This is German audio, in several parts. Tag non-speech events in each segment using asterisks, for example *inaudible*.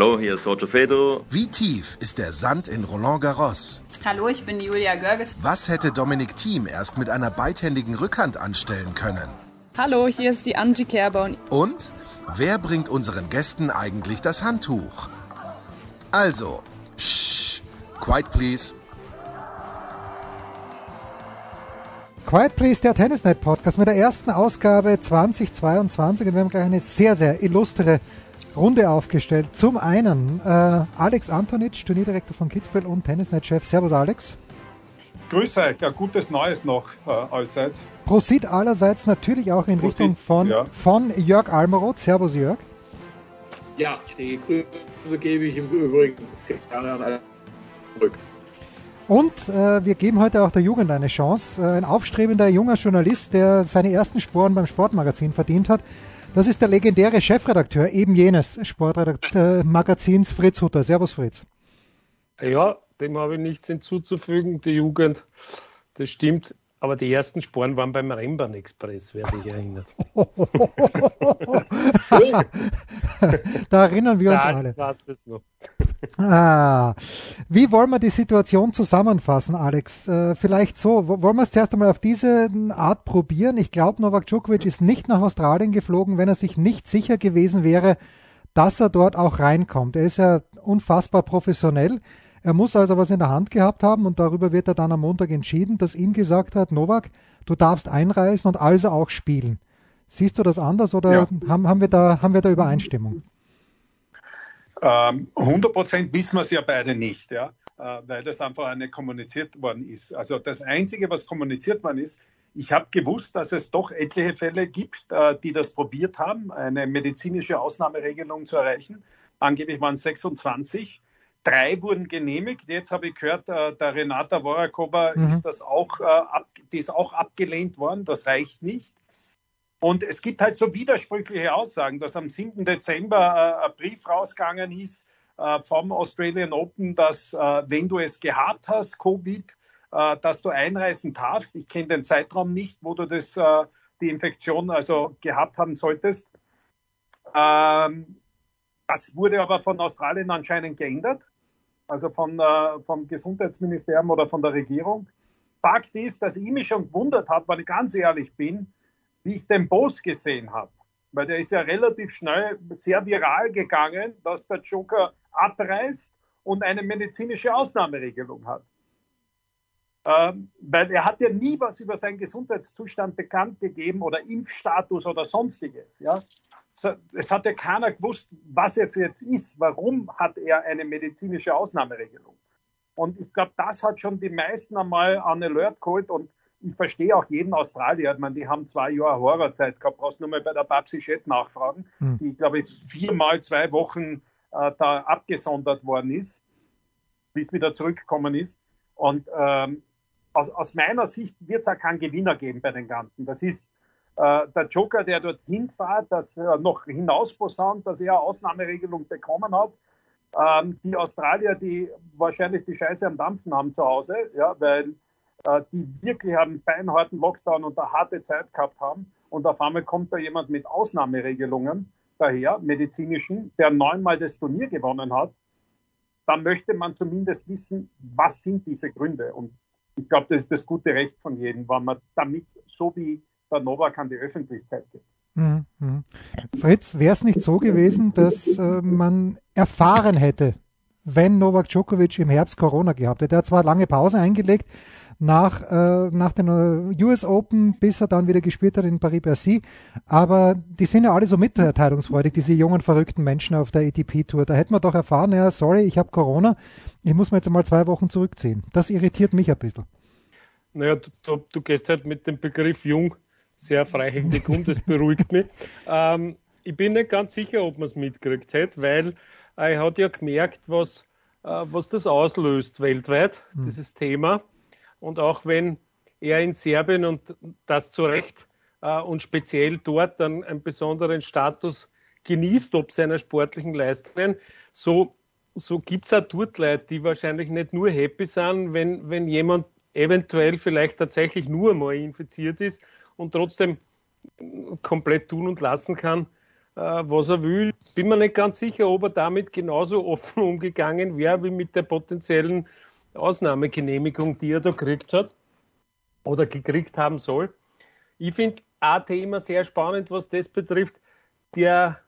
Hallo, hier ist Roger Federer. Wie tief ist der Sand in Roland Garros? Hallo, ich bin Julia Görges. Was hätte Dominik Thiem erst mit einer beidhändigen Rückhand anstellen können? Hallo, hier ist die Angie Kerber. Und wer bringt unseren Gästen eigentlich das Handtuch? Also, shh, quiet please. Quiet Please, der Tennisnet Podcast mit der ersten Ausgabe 2022 und wir haben gleich eine sehr, sehr illustre Runde aufgestellt. Zum einen äh, Alex Antonic, Turnierdirektor von Kitzbühel und Tennisnet-Chef. Servus Alex. Grüße euch, ja, gutes Neues noch äh, allseits. Prosit allerseits natürlich auch in Prosit, Richtung von, ja. von Jörg Almeroth. Servus Jörg. Ja, die Grüße gebe ich im Übrigen gerne an alle zurück. Und äh, wir geben heute auch der Jugend eine Chance. Äh, ein aufstrebender junger Journalist, der seine ersten Sporen beim Sportmagazin verdient hat. Das ist der legendäre Chefredakteur eben jenes Sportmagazins Fritz Hutter. Servus Fritz. Ja, dem habe ich nichts hinzuzufügen. Die Jugend, das stimmt. Aber die ersten Sporen waren beim Rembrandt Express, wer sich erinnert. *laughs* da erinnern wir uns Ja, alle. das war's das noch. Ah, wie wollen wir die Situation zusammenfassen, Alex? Äh, vielleicht so, wo- wollen wir es zuerst einmal auf diese Art probieren? Ich glaube, Novak Djokovic ist nicht nach Australien geflogen, wenn er sich nicht sicher gewesen wäre, dass er dort auch reinkommt. Er ist ja unfassbar professionell. Er muss also was in der Hand gehabt haben und darüber wird er dann am Montag entschieden, dass ihm gesagt hat, Novak, du darfst einreisen und also auch spielen. Siehst du das anders oder Ja. haben, haben, wir da, haben wir da Übereinstimmung? Ähm, 100% wissen wir es ja beide nicht, ja, äh, weil das einfach nicht kommuniziert worden ist. Also das Einzige, was kommuniziert worden ist, ich habe gewusst, dass es doch etliche Fälle gibt, äh, die das probiert haben, eine medizinische Ausnahmeregelung zu erreichen. Angeblich waren es 26. Drei wurden genehmigt. Jetzt habe ich gehört, äh, der Renata Vorakova Mhm. ist das auch, äh, ab, die ist auch abgelehnt worden. Das reicht nicht. Und es gibt halt so widersprüchliche Aussagen, dass am 7. Dezember äh, ein Brief rausgegangen ist äh, vom Australian Open, dass äh, wenn du es gehabt hast, Covid, äh, dass du einreisen darfst. Ich kenne den Zeitraum nicht, wo du das, äh, die Infektion also gehabt haben solltest. Ähm, das wurde aber von Australien anscheinend geändert, also von, äh, vom Gesundheitsministerium oder von der Regierung. Fakt ist, dass ich mich schon gewundert habe, weil ich ganz ehrlich bin, wie ich den Boss gesehen habe. Weil der ist ja relativ schnell sehr viral gegangen, dass der Joker abreißt und eine medizinische Ausnahmeregelung hat. Ähm, weil er hat ja nie was über seinen Gesundheitszustand bekannt gegeben oder Impfstatus oder sonstiges. Ja? Es hat ja keiner gewusst, was jetzt jetzt ist. Warum hat er eine medizinische Ausnahmeregelung? Und ich glaube, das hat schon die meisten einmal an Alert geholt und ich verstehe auch jeden Australier. Ich meine, die haben zwei Jahre Horrorzeit gehabt. Brauchst nur mal bei der Babsi Schett nachfragen, Hm. die, glaube ich, viermal zwei Wochen äh, da abgesondert worden ist, bis wieder zurückgekommen ist. Und ähm, aus, aus meiner Sicht wird es auch keinen Gewinner geben bei den Ganzen. Das ist der Joker, der dort hinfährt, dass er noch hinausposaunt, dass er eine Ausnahmeregelung bekommen hat. Ähm, die Australier, die wahrscheinlich die Scheiße am Dampfen haben zu Hause, ja, weil äh, die wirklich einen beinharten Lockdown und eine harte Zeit gehabt haben. Und auf einmal kommt da jemand mit Ausnahmeregelungen daher, medizinischen, der neunmal das Turnier gewonnen hat. Dann möchte man zumindest wissen, was sind diese Gründe. Und ich glaube, das ist das gute Recht von jedem, wenn man damit so wie der Novak an die Öffentlichkeit geht. Mhm, mhm. Fritz, wäre es nicht so gewesen, dass äh, man erfahren hätte, wenn Novak Djokovic im Herbst Corona gehabt hätte? Er hat zwar lange Pause eingelegt nach, äh, nach den äh, US Open, bis er dann wieder gespielt hat in Paris-Bercy, aber die sind ja alle so mitteilungsfreudig, diese jungen, verrückten Menschen auf der ATP-Tour. Da hätte man doch erfahren, ja, sorry, ich habe Corona, ich muss mir jetzt mal zwei Wochen zurückziehen. Das irritiert mich ein bisschen. Naja, du, du, du gehst halt mit dem Begriff jung sehr freihändig um, das beruhigt mich. Ähm, ich bin nicht ganz sicher, ob man es mitgekriegt hätte, weil äh, er hat ja gemerkt, was, äh, was das auslöst weltweit, Hm. dieses Thema. Und auch wenn er in Serbien und das zu Recht äh, und speziell dort dann einen besonderen Status genießt, ob seiner sportlichen Leistungen. So, so gibt's auch dort Leute, die wahrscheinlich nicht nur happy sind, wenn, wenn jemand eventuell vielleicht tatsächlich nur mal infiziert ist und trotzdem komplett tun und lassen kann, äh, was er will. Bin mir nicht ganz sicher, ob er damit genauso offen umgegangen wäre wie mit der potenziellen Ausnahmegenehmigung, die er da gekriegt hat oder gekriegt haben soll. Ich finde ein Thema sehr spannend, was das betrifft. Der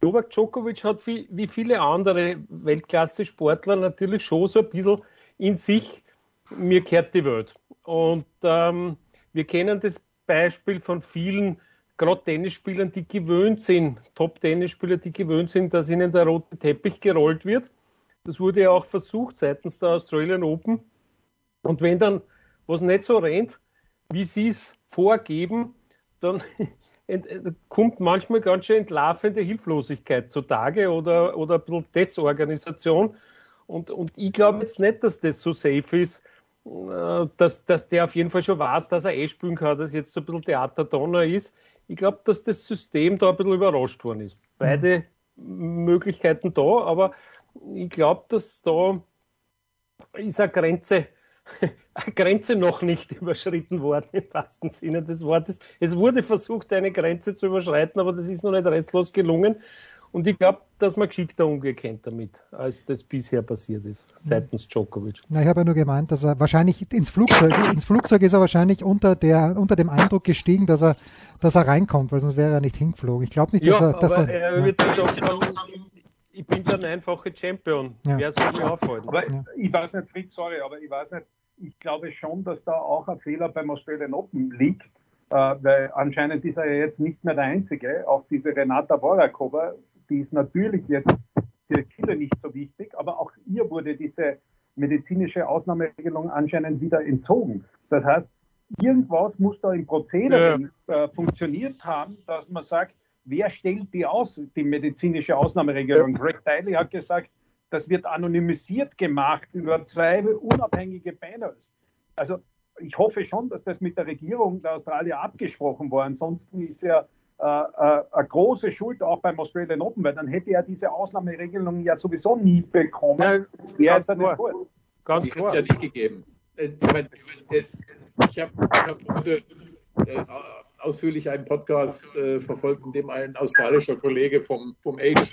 Novak Djokovic hat wie, wie viele andere Weltklasse-Sportler natürlich schon so ein bisschen in sich, mir kehrt die Welt. Und ähm, wir kennen das Beispiel von vielen, gerade Tennisspielern, die gewöhnt sind, Top-Tennisspieler, die gewöhnt sind, dass ihnen der rote Teppich gerollt wird. Das wurde ja auch versucht seitens der Australian Open. Und wenn dann was nicht so rennt, wie sie es vorgeben, dann *laughs* kommt manchmal ganz schön entlarvende Hilflosigkeit zutage oder, oder ein bisschen Desorganisation. Und, und ich glaube jetzt nicht, dass das so safe ist, äh, dass, dass der auf jeden Fall schon weiß, dass er eh spielen kann, dass jetzt so ein bisschen Theaterdonner ist. Ich glaube, dass das System da ein bisschen überrascht worden ist. Beide mhm. Möglichkeiten da, aber ich glaube, dass da ist eine Grenze, *laughs* eine Grenze noch nicht *laughs* überschritten worden im wahrsten Sinne des Wortes. Es wurde versucht, eine Grenze zu überschreiten, aber das ist noch nicht restlos gelungen. Und ich glaube, dass man geschickter umgehen damit, als das bisher passiert ist, seitens Djokovic. Na, ich habe ja nur gemeint, dass er wahrscheinlich ins Flugzeug, ins Flugzeug ist er wahrscheinlich unter der, unter dem Eindruck gestiegen, dass er, dass er reinkommt, weil sonst wäre er nicht hingeflogen. Ich glaube nicht, dass ja, er, dass aber er, er ja. wird gesagt ich bin der einfache Champion. Ja. Wer soll mich aufhalten? Aber ja. ich weiß nicht, Fritz, sorry, aber ich weiß nicht, ich glaube schon, dass da auch ein Fehler beim Australian Open liegt, äh, weil anscheinend ist er ja jetzt nicht mehr der Einzige. Auch diese Renata Vorakova die ist natürlich jetzt für viele nicht so wichtig, aber auch ihr wurde diese medizinische Ausnahmeregelung anscheinend wieder entzogen. Das heißt, irgendwas muss da im Prozedere ja. äh, funktioniert haben, dass man sagt, wer stellt die aus, die medizinische Ausnahmeregelung? Greg Tiley hat gesagt, das wird anonymisiert gemacht über zwei unabhängige Panels. Also ich hoffe schon, dass das mit der Regierung der Australier abgesprochen war. Ansonsten ist ja eine große Schuld auch beim Australian Open, weil dann hätte er diese Ausnahmeregelung ja sowieso nie bekommen. Ja, ganz klar. Ganz die hat es ja nicht gegeben. Äh, ich habe hab heute ausführlich einen Podcast äh, verfolgt, in dem ein australischer Kollege vom, vom Age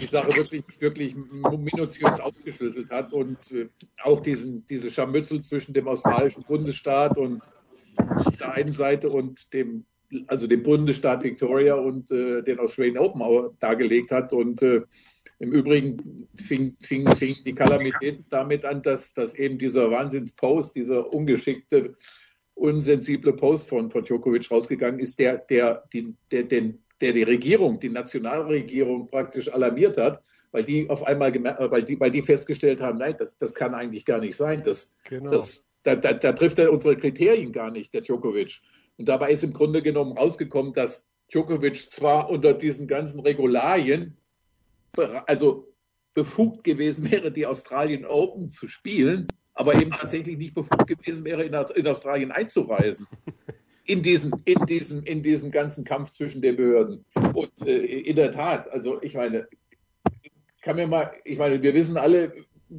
die Sache wirklich, wirklich minutiös aufgeschlüsselt hat und äh, auch diesen, diese Scharmützel zwischen dem australischen Bundesstaat und auf der einen Seite und dem also den Bundesstaat Victoria und äh, den Australian Open dargelegt hat. Und äh, im Übrigen fing, fing, fing die Kalamität damit an, dass, dass eben dieser Wahnsinnspost, dieser ungeschickte, unsensible Post von, von Djokovic rausgegangen ist, der, der, die, der, den, der die Regierung, die Nationalregierung praktisch alarmiert hat, weil die auf einmal, weil die, weil die festgestellt haben, nein, das, das kann eigentlich gar nicht sein. Das, genau. das, da, da, da trifft er unsere Kriterien gar nicht, der Djokovic. Und dabei ist im Grunde genommen rausgekommen, dass Djokovic zwar unter diesen ganzen Regularien, also befugt gewesen wäre, die Australien Open zu spielen, aber eben tatsächlich nicht befugt gewesen wäre, in, Australien einzureisen. *laughs* In diesem, in, diesem, in diesem ganzen Kampf zwischen den Behörden. Und äh, in der Tat, also ich meine, kann mir mal, ich meine, wir wissen alle,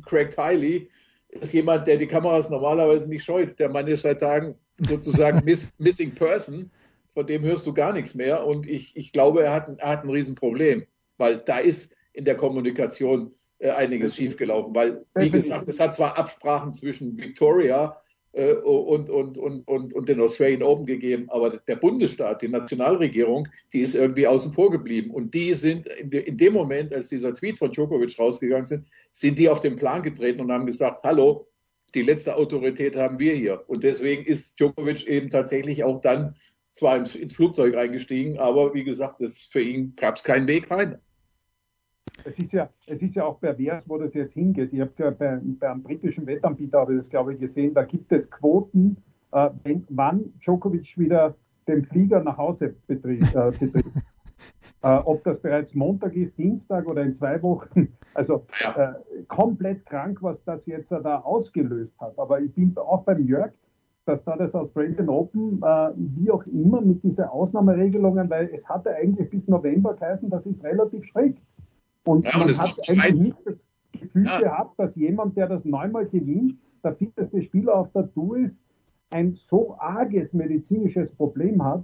Craig Tiley ist jemand, der die Kameras normalerweise nicht scheut. Der Mann ist seit Tagen sozusagen *laughs* miss, Missing Person, von dem hörst du gar nichts mehr. Und ich, ich glaube, er hat, ein, er hat ein Riesenproblem, weil da ist in der Kommunikation äh, einiges schiefgelaufen. Weil, wie gesagt, es hat zwar Absprachen zwischen Victoria äh, und, und, und, und, und den Australian Open gegeben, aber der Bundesstaat, die Nationalregierung, die ist irgendwie außen vor geblieben. Und die sind in, de, in dem Moment, als dieser Tweet von Djokovic rausgegangen sind, sind die auf den Plan getreten und haben gesagt, hallo, die letzte Autorität haben wir hier. Und deswegen ist Djokovic eben tatsächlich auch dann zwar ins, ins Flugzeug reingestiegen, aber wie gesagt, das, für ihn gab es keinen Weg rein. Es ist, ja, es ist ja auch pervers, wo das jetzt hingeht. Ich habe ja bei, beim britischen Wettanbieter, habe ich das glaube ich gesehen, da gibt es Quoten, äh, wenn, wann Djokovic wieder den Flieger nach Hause betrieb. Äh, betrieb. *laughs* Äh, ob das bereits Montag ist, Dienstag oder in zwei Wochen. *laughs* Also äh, komplett krank, was das jetzt da ausgelöst hat. Aber ich bin auch beim Jörg, dass da das Australian Open, äh, wie auch immer, mit diesen Ausnahmeregelungen, weil es hatte eigentlich bis November geheißen, das ist relativ strikt. Und ja, man hat eigentlich nicht das Gefühl ja. gehabt, dass jemand, der das neunmal gewinnt, der fitteste Spieler auf der Tour ist, ein so arges medizinisches Problem hat,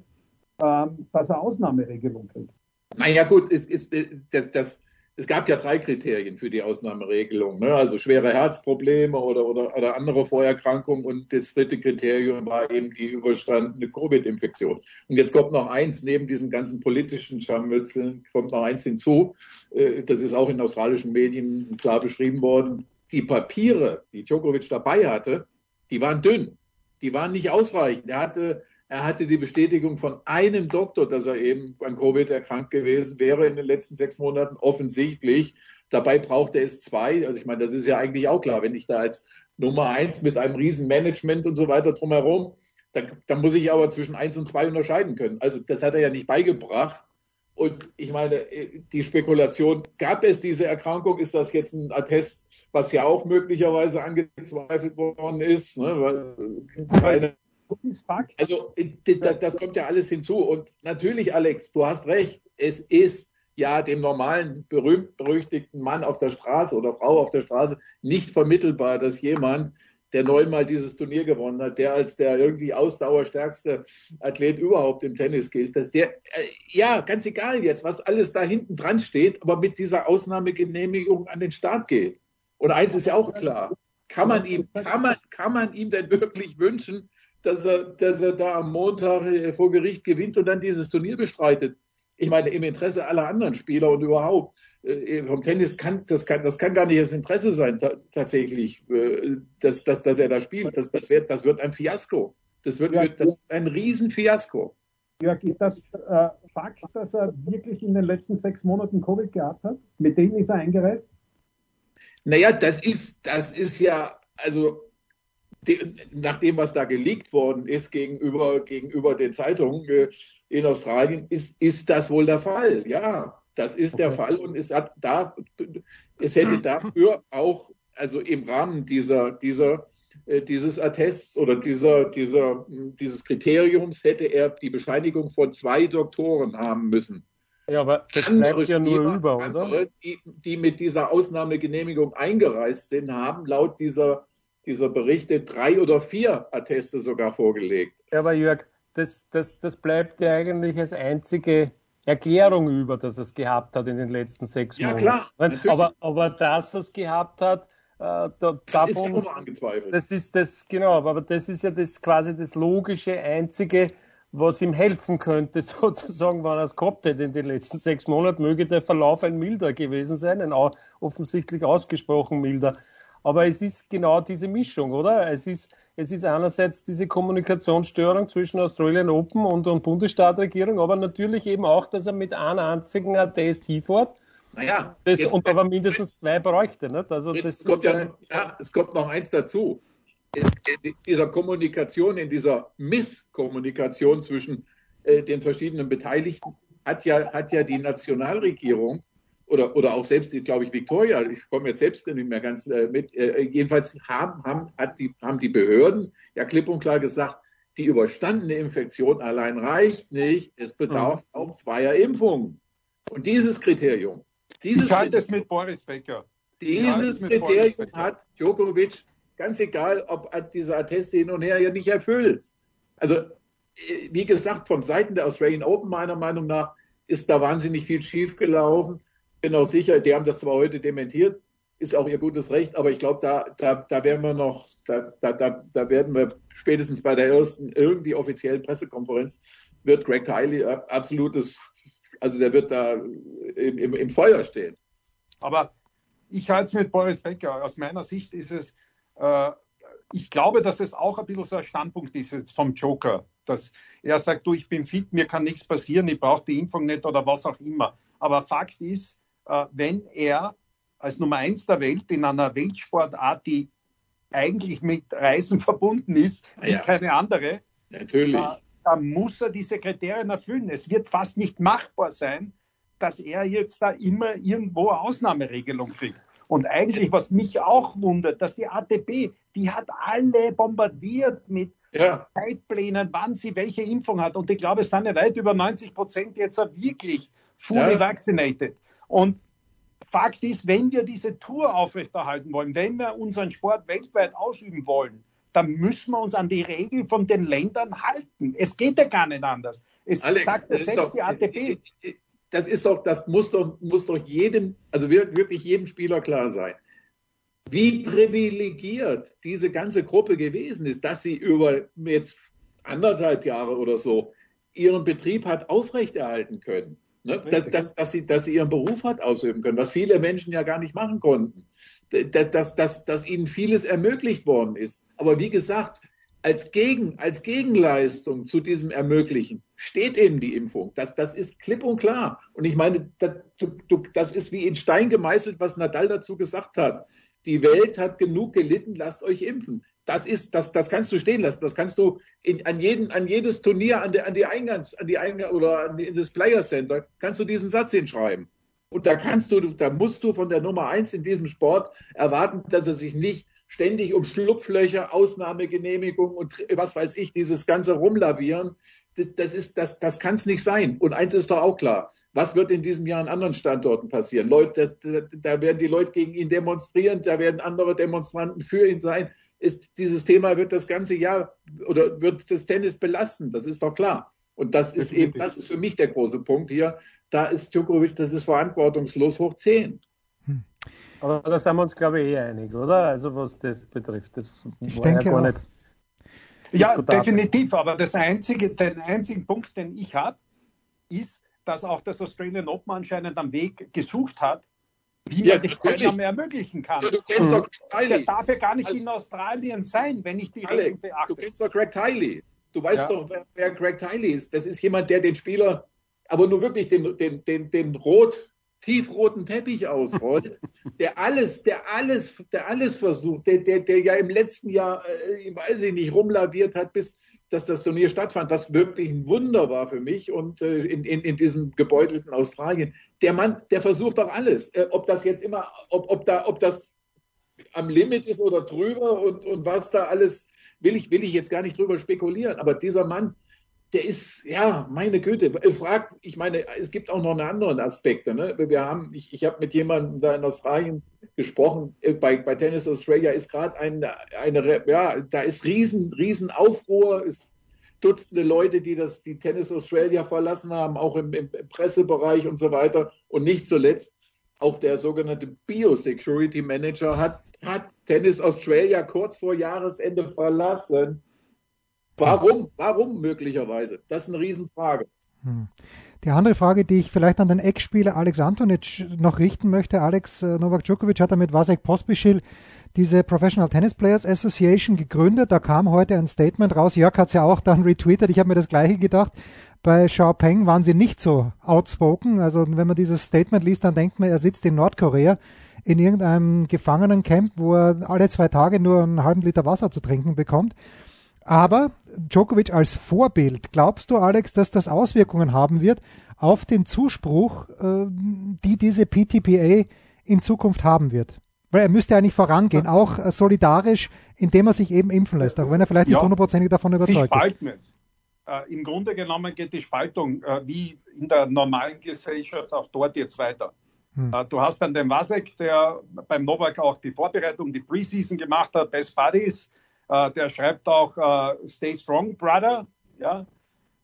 ähm, dass er Ausnahmeregelung kriegt. Naja gut, es, es, das, das, es gab ja drei Kriterien für die Ausnahmeregelung, ne? also schwere Herzprobleme oder, oder, oder andere Vorerkrankungen und das dritte Kriterium war eben die überstandene Covid-Infektion. Und jetzt kommt noch eins, neben diesem ganzen politischen Scharmützeln kommt noch eins hinzu, äh, das ist auch in australischen Medien klar beschrieben worden, die Papiere, die Djokovic dabei hatte, die waren dünn, die waren nicht ausreichend. Er hatte er hatte die Bestätigung von einem Doktor, dass er eben an Covid erkrankt gewesen wäre in den letzten sechs Monaten, offensichtlich. Dabei brauchte es zwei. Also ich meine, das ist ja eigentlich auch klar, wenn ich da als Nummer eins mit einem riesen Management und so weiter drumherum, dann, dann muss ich aber zwischen eins und zwei unterscheiden können. Also das hat er ja nicht beigebracht. Und ich meine, die Spekulation, gab es diese Erkrankung? Ist das jetzt ein Attest, was ja auch möglicherweise angezweifelt worden ist? Ne? Weil keine also das kommt ja alles hinzu. Und natürlich, Alex, du hast recht, es ist ja dem normalen, berühmt-berüchtigten Mann auf der Straße oder Frau auf der Straße nicht vermittelbar, dass jemand, der neunmal dieses Turnier gewonnen hat, der als der irgendwie ausdauerstärkste Athlet überhaupt im Tennis gilt, dass der, äh, ja, ganz egal jetzt, was alles da hinten dran steht, aber mit dieser Ausnahmegenehmigung an den Start geht. Und eins ist ja auch klar, kann man ihm, kann man, kann man ihm denn wirklich wünschen, dass er, dass er da am Montag äh, vor Gericht gewinnt und dann dieses Turnier bestreitet. Ich meine, im Interesse aller anderen Spieler und überhaupt äh, vom Tennis kann das, kann das kann gar nicht das Interesse sein tatsächlich, äh, dass, dass, dass er da spielt. Das, das, wird, das wird ein Fiasko. Das wird, ja, das wird ein Riesenfiasko. Jörg, ist das äh, Fakt, dass er wirklich in den letzten sechs Monaten Covid gehabt hat? Mit denen ist er eingereist? Naja, das ist, das ist ja, also nach dem, was da geleakt worden ist gegenüber, gegenüber den Zeitungen äh, in Australien, ist, ist das wohl der Fall. Ja, das ist okay. der Fall und es hat da, es hätte dafür auch, also im Rahmen dieser, dieser, äh, dieses Attests oder dieser, dieser, dieses Kriteriums hätte er die Bescheinigung von zwei Doktoren haben müssen. Ja, aber das andere bleibt ja nur über, andere, Die, die mit dieser Ausnahmegenehmigung eingereist sind, haben laut dieser dieser Berichte drei oder vier Atteste sogar vorgelegt. Ja, aber Jörg, das, das, das bleibt ja eigentlich als einzige Erklärung über, dass er es gehabt hat in den letzten sechs Monaten. Ja, klar. Aber, aber dass er es gehabt hat, äh, da, das davon, ist ja immer angezweifelt. Das ist das, genau, aber das ist ja das quasi das logische, einzige, was ihm helfen könnte, *laughs* sozusagen, wenn er es gehabt hätte in den letzten sechs Monaten, möge der Verlauf ein milder gewesen sein, ein offensichtlich ausgesprochen milder. Aber es ist genau diese Mischung, oder? Es ist, es ist einerseits diese Kommunikationsstörung zwischen Australian Open und, und Bundesstaatregierung, aber natürlich eben auch, dass er mit einem einzigen Attest hinfährt. Naja, das, und aber mindestens zwei bräuchte. Nicht? Also das es, kommt ja, ja, es kommt noch eins dazu. In dieser Kommunikation, in dieser Misskommunikation zwischen äh, den verschiedenen Beteiligten hat ja, hat ja die Nationalregierung oder, oder auch selbst, glaube ich, Victoria, ich komme jetzt selbst nicht mehr ganz äh, mit, äh, jedenfalls haben, haben, hat die, haben die Behörden ja klipp und klar gesagt, die überstandene Infektion allein reicht nicht, es bedarf mhm. auch zweier Impfungen. Und dieses Kriterium, dieses ich halte es mit Boris Becker. Dieses Kriterium hat Djokovic, ganz egal, ob diese Atteste hin und her ja nicht erfüllt. Also, äh, wie gesagt, von Seiten der Australian Open meiner Meinung nach ist da wahnsinnig viel schiefgelaufen bin auch sicher, die haben das zwar heute dementiert, ist auch ihr gutes Recht, aber ich glaube, da, da, da werden wir noch, da, da, da werden wir spätestens bei der ersten irgendwie offiziellen Pressekonferenz, wird Greg Tiley absolutes, also der wird da im, im, im Feuer stehen. Aber ich halte es mit Boris Becker. Aus meiner Sicht ist es, äh, ich glaube, dass es auch ein bisschen so ein Standpunkt ist jetzt vom Joker, dass er sagt, du, ich bin fit, mir kann nichts passieren, ich brauche die Impfung nicht oder was auch immer. Aber Fakt ist, äh, wenn er als Nummer eins der Welt in einer Weltsportart, die eigentlich mit Reisen *laughs* verbunden ist, wie ja. keine andere, Natürlich. Äh, dann muss er diese Kriterien erfüllen. Es wird fast nicht machbar sein, dass er jetzt da immer irgendwo eine Ausnahmeregelung kriegt. Und eigentlich, was mich auch wundert, dass die ATP, die hat alle bombardiert mit ja. Zeitplänen, wann sie welche Impfung hat. Und ich glaube, es sind ja weit über 90 Prozent jetzt wirklich fully ja. vaccinated. Und Fakt ist, wenn wir diese Tour aufrechterhalten wollen, wenn wir unseren Sport weltweit ausüben wollen, dann müssen wir uns an die Regeln von den Ländern halten. Es geht ja gar nicht anders. Es Alex, sagt das selbst doch, die ATP. Das ist doch, das muss doch, muss doch jedem, also wirklich jedem Spieler klar sein wie privilegiert diese ganze Gruppe gewesen ist, dass sie über jetzt anderthalb Jahre oder so ihren Betrieb hat aufrechterhalten können. Ne? Dass, dass, dass, sie, dass sie ihren Beruf hat ausüben können, was viele Menschen ja gar nicht machen konnten. Dass, dass, dass, dass ihnen vieles ermöglicht worden ist. Aber wie gesagt, als, Gegen, als Gegenleistung zu diesem Ermöglichen steht eben die Impfung. Das, das ist klipp und klar. Und ich meine, das, das ist wie in Stein gemeißelt, was Nadal dazu gesagt hat die Welt hat genug gelitten, lasst euch impfen. Das ist, das, das kannst du stehen lassen. Das kannst du in, an, jeden, an jedes Turnier, an, der, an die Eingangs, an die Eingang oder an die, das Player Center, kannst du diesen Satz hinschreiben. Und da kannst du, da musst du von der Nummer eins in diesem Sport erwarten, dass er sich nicht ständig um Schlupflöcher, Ausnahmegenehmigung und was weiß ich, dieses ganze Rumlavieren das, das, ist, das, das kann es nicht sein. Und eins ist doch auch klar. Was wird in diesem Jahr an anderen Standorten passieren? Leute, da, da werden die Leute gegen ihn demonstrieren, da werden andere Demonstranten für ihn sein. Ist, dieses Thema wird das ganze Jahr oder wird das Tennis belasten. Das ist doch klar. Und das ist eben, das ist für mich der große Punkt hier. Da ist Djokovic, das ist verantwortungslos hoch 10. Hm. Aber da sind wir uns, glaube ich, eh einig, oder? Also was das betrifft. Das ich war denke ja gar nicht. Ja, definitiv. Aber das einzige, den einzigen Punkt, den ich habe, ist, dass auch das Australian Open anscheinend einen Weg gesucht hat, wie man ja, die Teilnahme ermöglichen kann. Ja, du kennst doch Greg Der darf ja gar nicht also, in Australien sein, wenn ich die Alex, Regeln beachte. Du kennst doch Greg Tiley. Du weißt ja. doch, wer, wer Greg Tiley ist. Das ist jemand, der den Spieler, aber nur wirklich den, den, den, den rot tiefroten Teppich ausrollt, *laughs* der alles, der alles, der alles versucht, der, der, der ja im letzten Jahr, äh, weiß ich nicht, rumlaviert hat, bis dass das Turnier stattfand, was wirklich ein Wunder war für mich und äh, in, in, in diesem gebeutelten Australien. Der Mann, der versucht doch alles. Äh, ob das jetzt immer, ob, ob da, ob das am Limit ist oder drüber und, und was da alles, will ich, will ich jetzt gar nicht drüber spekulieren. Aber dieser Mann, der ist, ja, meine Güte, frag, ich meine, es gibt auch noch einen anderen Aspekt. Ne? Wir haben, ich, ich habe mit jemandem da in Australien gesprochen, äh, bei, bei Tennis Australia ist gerade eine, eine, ja, da ist riesen, riesen Aufruhr, ist Dutzende Leute, die das, die Tennis Australia verlassen haben, auch im, im Pressebereich und so weiter. Und nicht zuletzt auch der sogenannte Biosecurity Manager hat, hat Tennis Australia kurz vor Jahresende verlassen Warum? Warum möglicherweise? Das ist eine Riesenfrage. Hm. Die andere Frage, die ich vielleicht an den Ex-Spieler Alex Antonic noch richten möchte. Alex äh, Novak Djokovic hat mit Vasek Pospischil diese Professional Tennis Players Association gegründet. Da kam heute ein Statement raus. Jörg hat es ja auch dann retweetet. Ich habe mir das gleiche gedacht. Bei Xiaopeng waren sie nicht so outspoken. Also wenn man dieses Statement liest, dann denkt man, er sitzt in Nordkorea in irgendeinem Gefangenencamp, wo er alle zwei Tage nur einen halben Liter Wasser zu trinken bekommt. Aber Djokovic als Vorbild, glaubst du, Alex, dass das Auswirkungen haben wird auf den Zuspruch, äh, die diese PTPA in Zukunft haben wird? Weil er müsste eigentlich vorangehen, auch äh, solidarisch, indem er sich eben impfen lässt, auch wenn er vielleicht nicht hundertprozentig davon überzeugt ist. Es. Äh, Im Grunde genommen geht die Spaltung äh, wie in der normalen Gesellschaft auch dort jetzt weiter. Hm. Äh, du hast dann den Wasek, der beim Novak auch die Vorbereitung, die Preseason gemacht hat, Best Buddies. Äh, der schreibt auch äh, Stay Strong, Brother. Ja.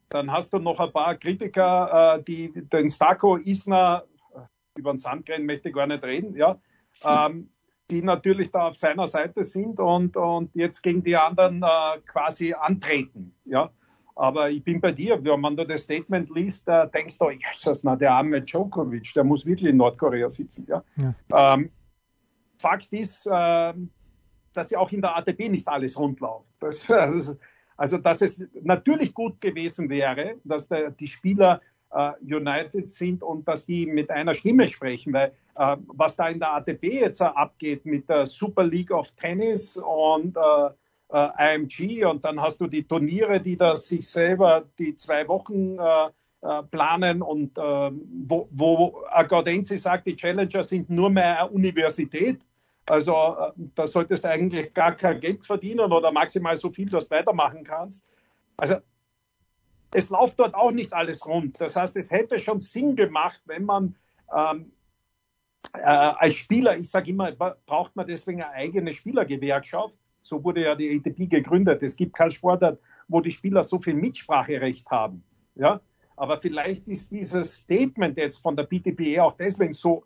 Dann hast du noch ein paar Kritiker, äh, die den Stako Isner, äh, über den Sandgren möchte ich gar nicht reden, ja, ähm, die natürlich da auf seiner Seite sind und, und jetzt gegen die anderen äh, quasi antreten. Ja. Aber ich bin bei dir, wenn man da das Statement liest, äh, denkst du, Jesus, na, der arme Djokovic, der muss wirklich in Nordkorea sitzen. Ja. ja. Ähm, Fakt ist, äh, dass ja auch in der ATP nicht alles rund läuft. Das, *laughs* also, dass es natürlich gut gewesen wäre, dass der, die Spieler äh, united sind und dass die mit einer Stimme sprechen, weil äh, was da in der ATP jetzt äh, abgeht mit der Super League of Tennis und äh, äh, IMG und dann hast du die Turniere, die da sich selber die zwei Wochen äh, planen und wo, wo Gaudenzi sagt, die Challenger sind nur mehr Universität Also äh, da solltest du eigentlich gar kein Geld verdienen oder maximal so viel, dass du weitermachen kannst. Also es läuft dort auch nicht alles rund. Das heißt, es hätte schon Sinn gemacht, wenn man ähm, äh, als Spieler, ich sage immer, braucht man deswegen eine eigene Spielergewerkschaft. So wurde ja die ATP gegründet. Es gibt keinen Sportart, wo die Spieler so viel Mitspracherecht haben. Ja? Aber vielleicht ist dieses Statement jetzt von der BTPE auch deswegen so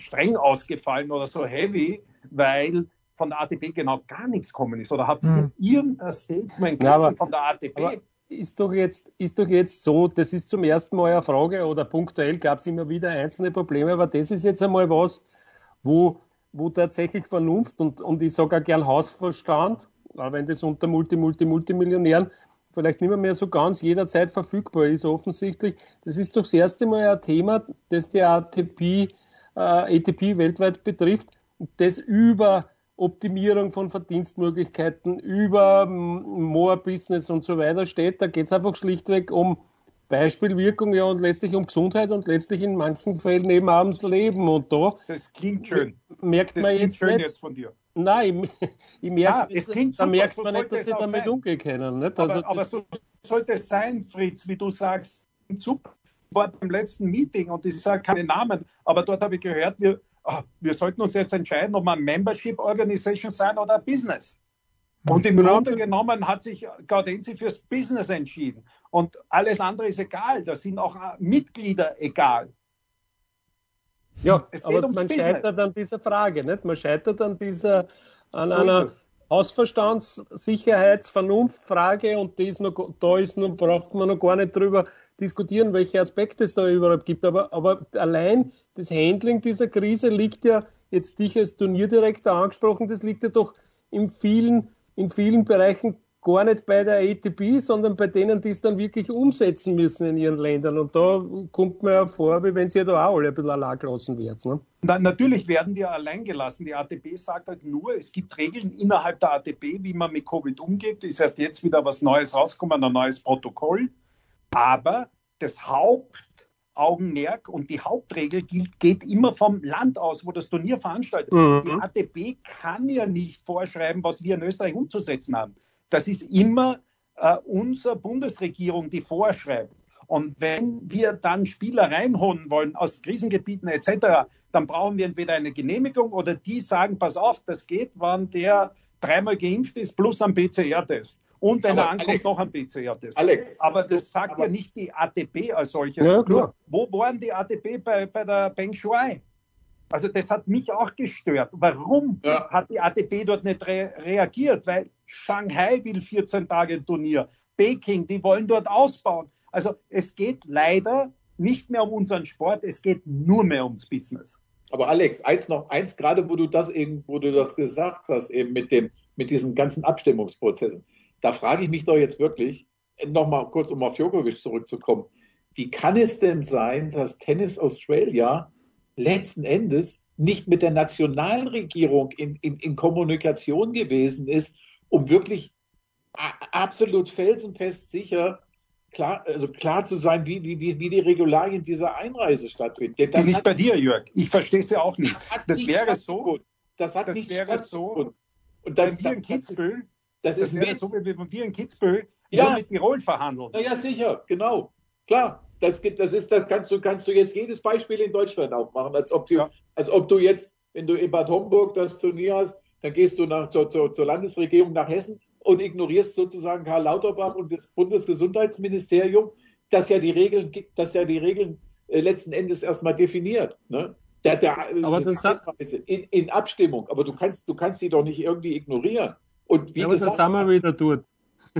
streng ausgefallen oder so heavy, weil von der ATP genau gar nichts kommen ist. Oder habt ihr hm. irgendein Statement ja, von der ATP? ist doch jetzt, ist doch jetzt so, das ist zum ersten Mal eine Frage oder punktuell gab es immer wieder einzelne Probleme, aber das ist jetzt einmal was, wo, wo tatsächlich Vernunft und, und ich sage auch gern Hausverstand, auch wenn das unter Multi, Multi, Multimillionären vielleicht nicht mehr, mehr so ganz jederzeit verfügbar ist, offensichtlich. Das ist doch das erste Mal ein Thema, das die ATP, äh, ATP weltweit betrifft, das über Optimierung von Verdienstmöglichkeiten, über More Business und so weiter steht. Da geht es einfach schlichtweg um Beispielwirkung ja und letztlich um Gesundheit und letztlich in manchen Fällen eben abends Leben. Und da das klingt schön. Merkt das man klingt jetzt, schön nicht, jetzt von dir. Nein, ich, ich merke, ja, es klingt da super, merkt so man nicht, dass sie damit sein. umgehen können. Nicht? Aber, Also aber das- so sollte es sein, Fritz, wie du sagst. Super war beim letzten Meeting und ich sage keine Namen, aber dort habe ich gehört, wir, ah, wir sollten uns jetzt entscheiden, ob wir ein Membership Organization sein oder ein Business. Und im Grunde genommen hat sich Gaudenzi fürs Business entschieden. Und alles andere ist egal. Da sind auch Mitglieder egal. Ja, Es geht aber ums man Business. scheitert an dieser Frage, nicht? Man scheitert an dieser, an So einer ist es. Hausverstands-, Sicherheits-, Vernunftfrage und die ist noch, da ist noch, braucht man noch gar nicht drüber diskutieren, welche Aspekte es da überhaupt gibt. Aber, aber allein das Handling dieser Krise liegt ja, jetzt dich als Turnierdirektor angesprochen, das liegt ja doch in vielen, in vielen Bereichen gar nicht bei der ATP, sondern bei denen, die es dann wirklich umsetzen müssen in ihren Ländern. Und da kommt mir ja vor, wie wenn sie ja da auch alle ein bisschen allein gelassen wird. Ne? Na, natürlich werden die allein gelassen. Die ATP sagt halt nur, es gibt Regeln innerhalb der ATP, wie man mit Covid umgeht. Ist erst jetzt wieder was Neues rausgekommen, ein neues Protokoll. Aber das Hauptaugenmerk und die Hauptregel gilt, geht immer vom Land aus, wo das Turnier veranstaltet. Mhm. Die ATP kann ja nicht vorschreiben, was wir in Österreich umzusetzen haben. Das ist immer äh, unsere Bundesregierung, die vorschreibt. Und wenn wir dann Spieler reinholen wollen aus Krisengebieten etc., dann brauchen wir entweder eine Genehmigung oder die sagen, pass auf, das geht, wann der dreimal geimpft ist plus ein PCR-Test. Und wenn Aber er ankommt, Alex- noch ein PCR-Test. Alex, Aber das sagt Aber- ja nicht die ATP als solches. Ja, klar. Wo waren die ATP bei, bei der Peng Shuai? Also das hat mich auch gestört. Warum Ja. hat die ATP dort nicht re reagiert? Weil Shanghai will 14 Tage Turnier, Peking, die wollen dort ausbauen. Also es geht leider nicht mehr um unseren Sport, es geht nur mehr ums Business. Aber Alex, eins noch, eins gerade, wo du das eben, wo du das gesagt hast, eben mit dem, mit diesen ganzen Abstimmungsprozessen. Da frage ich mich doch jetzt wirklich, nochmal kurz, um auf Djokovic zurückzukommen. Wie kann es denn sein, dass Tennis Australia letzten Endes nicht mit der Nationalregierung in, in, in Kommunikation gewesen ist, um wirklich absolut felsenfest sicher klar, also klar zu sein, wie, wie, wie, die Regularien dieser Einreise stattfinden. Denn nicht bei dir, Jörg. Ich verstehe es ja auch nicht. das, Das nicht wäre so. Das hat das nicht wäre so, Und das, in das, das ist, Kitzbühel, das das ist wäre so, wie wenn wir in Kitzbühel Ja. mit Tirol verhandeln. Na ja, sicher, genau. Klar. Das, gibt- das ist, das kannst du, kannst du jetzt jedes Beispiel in Deutschland aufmachen, als ob du, Ja. als ob du jetzt, wenn du in Bad Homburg das Turnier hast, dann gehst du nach, zur, zur, zur Landesregierung nach Hessen und ignorierst sozusagen Karl Lauterbach und das Bundesgesundheitsministerium, das ja die Regeln gibt, das ja die Regeln äh, letzten Endes erstmal definiert. Ne? Der, der, Aber die das hat- in, in Abstimmung, aber du kannst, du kannst die doch nicht irgendwie ignorieren. Und wie Ja, da gesagt, wir wieder dort.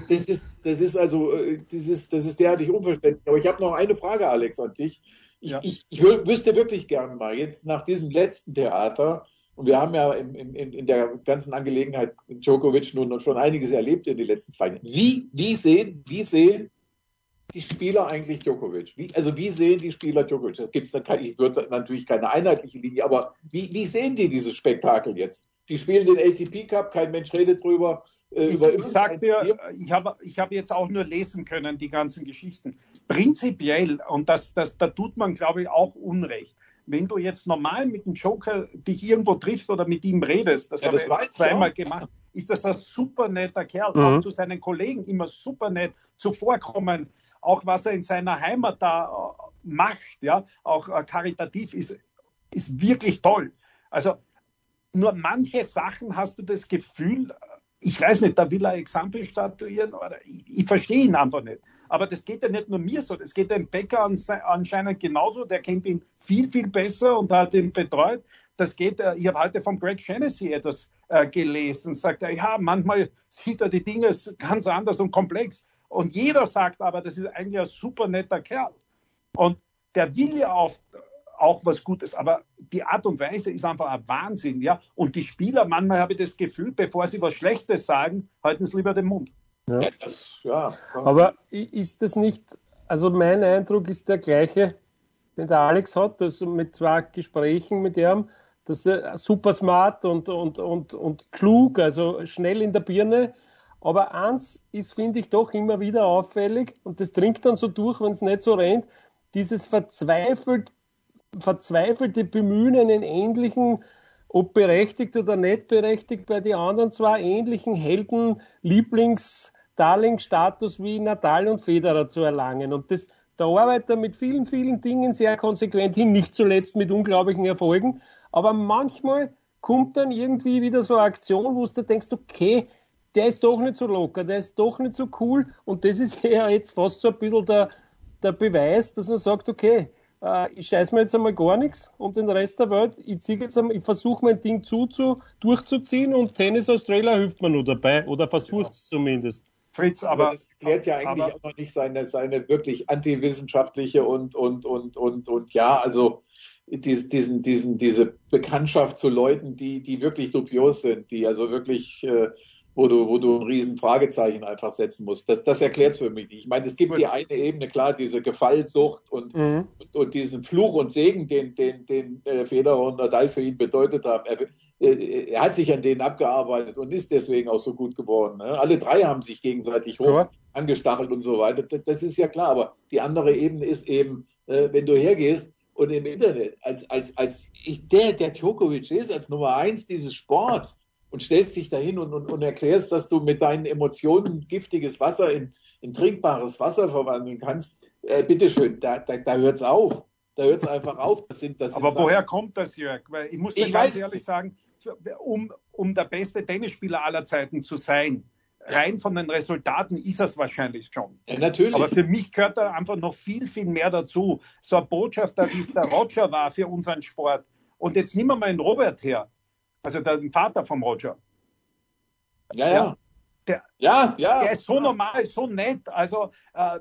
das ist, das ist also, äh, das ist, das ist derartig unverständlich. Aber ich habe noch eine Frage, Alex, an dich. Ich, Ja. ich, ich wü- wüsste wirklich gern mal, jetzt nach diesem letzten Theater, und wir haben ja in, in, in der ganzen Angelegenheit Djokovic nun schon einiges erlebt in den letzten zwei Jahren. Wie, wie sehen, wie sehen die Spieler eigentlich Djokovic? Wie, also wie sehen die Spieler Djokovic? Da gibt es natürlich keine einheitliche Linie, aber wie, wie sehen die dieses Spektakel jetzt? Die spielen den ATP Cup, kein Mensch redet drüber. Äh, Ich, ich sag's dir, ich habe ich hab jetzt auch nur lesen können, die ganzen Geschichten. Prinzipiell, und das, das, da tut man, glaube ich, auch Unrecht, wenn du jetzt normal mit dem Joker dich irgendwo triffst oder mit ihm redest, das Ja, habe das ich zweimal gemacht, ist das ein super netter Kerl, Mhm. auch zu seinen Kollegen immer super nett zuvorkommen, auch was er in seiner Heimat da äh, macht, ja, auch äh, karitativ ist, ist wirklich toll. Also nur manche Sachen hast du das Gefühl, ich weiß nicht, da will er Exempel statuieren oder ich, ich verstehe ihn einfach nicht. Aber das geht ja nicht nur mir so, das geht dem Becker anse- anscheinend genauso, der kennt ihn viel, viel besser und hat ihn betreut. Das geht, äh, ich habe heute von Greg Shaughnessy etwas äh, gelesen, sagt er, ja, manchmal sieht er die Dinge ganz anders und komplex. Und jeder sagt aber, das ist eigentlich ein super netter Kerl. Und der will ja oft auch was Gutes, aber die Art und Weise ist einfach ein Wahnsinn, ja. Und die Spieler, manchmal habe ich das Gefühl, bevor sie was Schlechtes sagen, halten sie lieber den Mund. Ja, das, ja. Aber ist das nicht, also mein Eindruck ist der gleiche, den der Alex hat, dass mit zwei Gesprächen mit ihm, dass er super smart und, und, und, und klug, also schnell in der Birne. Aber eins ist, finde ich, doch immer wieder auffällig und das dringt dann so durch, wenn es nicht so rennt, dieses verzweifelt, verzweifelte Bemühen, einen ähnlichen, ob berechtigt oder nicht berechtigt, bei den anderen zwei ähnlichen Helden, Lieblings, Darling-Status wie Nadal und Federer zu erlangen. Und das, da arbeitet er mit vielen, vielen Dingen sehr konsequent hin, nicht zuletzt mit unglaublichen Erfolgen. Aber manchmal kommt dann irgendwie wieder so eine Aktion, wo du denkst, okay, der ist doch nicht so locker, der ist doch nicht so cool. Und das ist *laughs* ja jetzt fast so ein bisschen der, der Beweis, dass man sagt, okay, äh, ich scheiß mir jetzt einmal gar nichts um den Rest der Welt. Ich ziehe jetzt einmal, ich versuche mein Ding zuzu, durchzuziehen und Tennis Australia hilft mir nur dabei oder versucht es zumindest. Fritz, Aber aber, das klärt ja eigentlich aber- auch noch nicht seine, seine wirklich antiwissenschaftliche und, und, und, und, und ja, also dies- diesen, diesen, diese Bekanntschaft zu Leuten, die, die wirklich dubios sind, die also wirklich, äh, wo du, wo du ein riesen Fragezeichen einfach setzen musst. Das, das erklärt es für mich nicht. Ich meine, es gibt die eine Ebene, klar, diese Gefallsucht und, Mhm. und, und diesen Fluch und Segen, den, den, den äh, Federer und Nadal für ihn bedeutet haben. Er, äh, er hat sich an denen abgearbeitet und ist deswegen auch so gut geworden. Ne? Alle drei haben sich gegenseitig hoch angestachelt und so weiter. Das, das ist ja klar. Aber die andere Ebene ist eben, äh, wenn du hergehst und im Internet als, als, als ich, der, der Djokovic ist, als Nummer eins dieses Sports und stellst dich dahin und, und, und erklärst, dass du mit deinen Emotionen giftiges Wasser in, in trinkbares Wasser verwandeln kannst, äh, bitteschön, da, da, da hört's auf. Da hört's einfach auf. Das sind, das aber Sachen- woher kommt das, Jörg? Weil ich muss dir Ich ganz weiß es ehrlich sagen, um, um der beste Tennisspieler aller Zeiten zu sein, rein von den Resultaten ist es wahrscheinlich schon. Ja, natürlich. Aber für mich gehört da einfach noch viel, viel mehr dazu. So ein Botschafter, wie es der *laughs* Roger war für unseren Sport. Und jetzt nehmen wir mal den Robert her. Also den Vater vom Roger. ja, ja. Der- ja, ja. Der ist so normal, so nett. Also äh,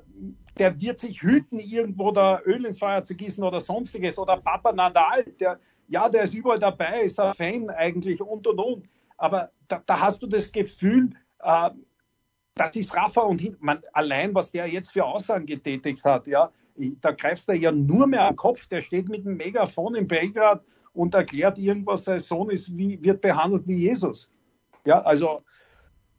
der wird sich hüten, irgendwo da Öl ins Feuer zu gießen oder sonstiges. Oder Papa Nadal, der, ja, der ist überall dabei, ist ein Fan eigentlich und und und. Aber da, da hast du das Gefühl, äh, das ist Rafa und hin, man, allein was der jetzt für Aussagen getätigt hat, ja, da greifst du ja nur mehr am Kopf. Der steht mit dem Megafon in Belgrad und erklärt irgendwas, sein Sohn ist wie, wird behandelt wie Jesus. Ja, also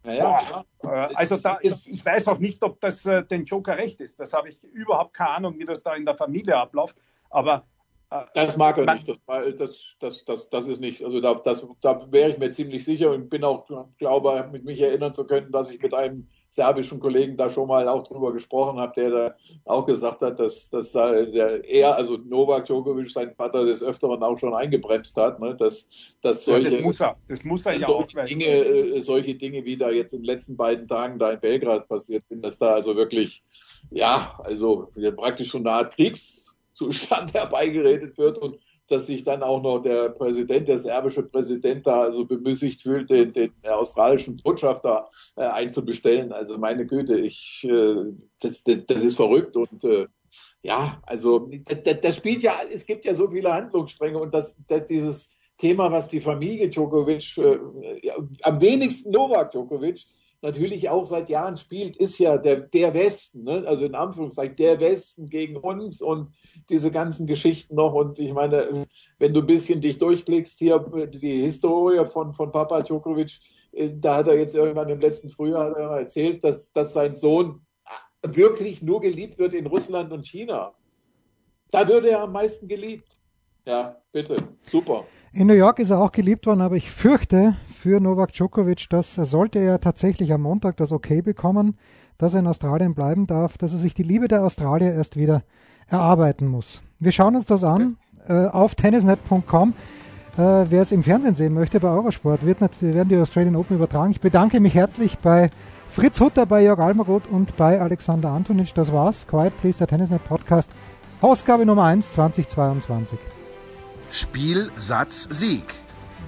ja, ja, äh, also da ist, ich weiß auch nicht, ob das äh, den Joker recht ist. Das habe ich überhaupt keine Ahnung, wie das da in der Familie abläuft. Aber äh, Das mag er nicht. Das, das, das, das, das ist nicht. Also da, das, da wäre ich mir ziemlich sicher und bin auch, glaube, mit mich erinnern zu können, dass ich mit einem serbischen Kollegen da schon mal auch drüber gesprochen habe, der da auch gesagt hat, dass, dass da er, also Novak Djokovic, sein Vater des Öfteren auch schon eingebremst hat, ne, dass, dass ja, solche, das muss er. Das muss er ja auch. solche weil- Dinge, äh, solche Dinge, wie da jetzt in den letzten beiden Tagen da in Belgrad passiert sind, dass da also wirklich, ja, also praktisch schon Art Kriegszustand *laughs* herbeigeredet wird und dass sich dann auch noch der Präsident, der serbische Präsident da also bemüßigt fühlt, den, den australischen Botschafter äh, einzubestellen. Also meine Güte, ich, äh, das, das, das ist verrückt und äh, ja, also das, das spielt ja, es gibt ja so viele Handlungsstränge und das, das dieses Thema, was die Familie Djokovic, äh, ja, am wenigsten Novak Djokovic, natürlich auch seit Jahren spielt, ist ja der, der Westen, ne? also in Anführungszeichen der Westen gegen uns und diese ganzen Geschichten noch. Und ich meine, wenn du ein bisschen dich durchklickst hier, die Historie von, von Papa Djokovic, äh, da hat er jetzt irgendwann im letzten Frühjahr er erzählt, dass, dass sein Sohn wirklich nur geliebt wird in Russland und China. Da würde er am meisten geliebt. Ja, bitte. Super. In New York ist er auch geliebt worden, aber ich fürchte für Novak Djokovic, dass sollte er tatsächlich am Montag das Okay bekommen, dass er in Australien bleiben darf, dass er sich die Liebe der Australier erst wieder erarbeiten muss. Wir schauen uns das an äh, auf tennisnet.com. Äh, wer es im Fernsehen sehen möchte bei Eurosport, wird natürlich, werden die Australian Open übertragen. Ich bedanke mich herzlich bei Fritz Hutter, bei Jörg Almaroth und bei Alexander Antonitsch. Das war's. Quiet Please, der Tennisnet Podcast. Ausgabe Nummer 1 2022. Spiel, Satz, Sieg.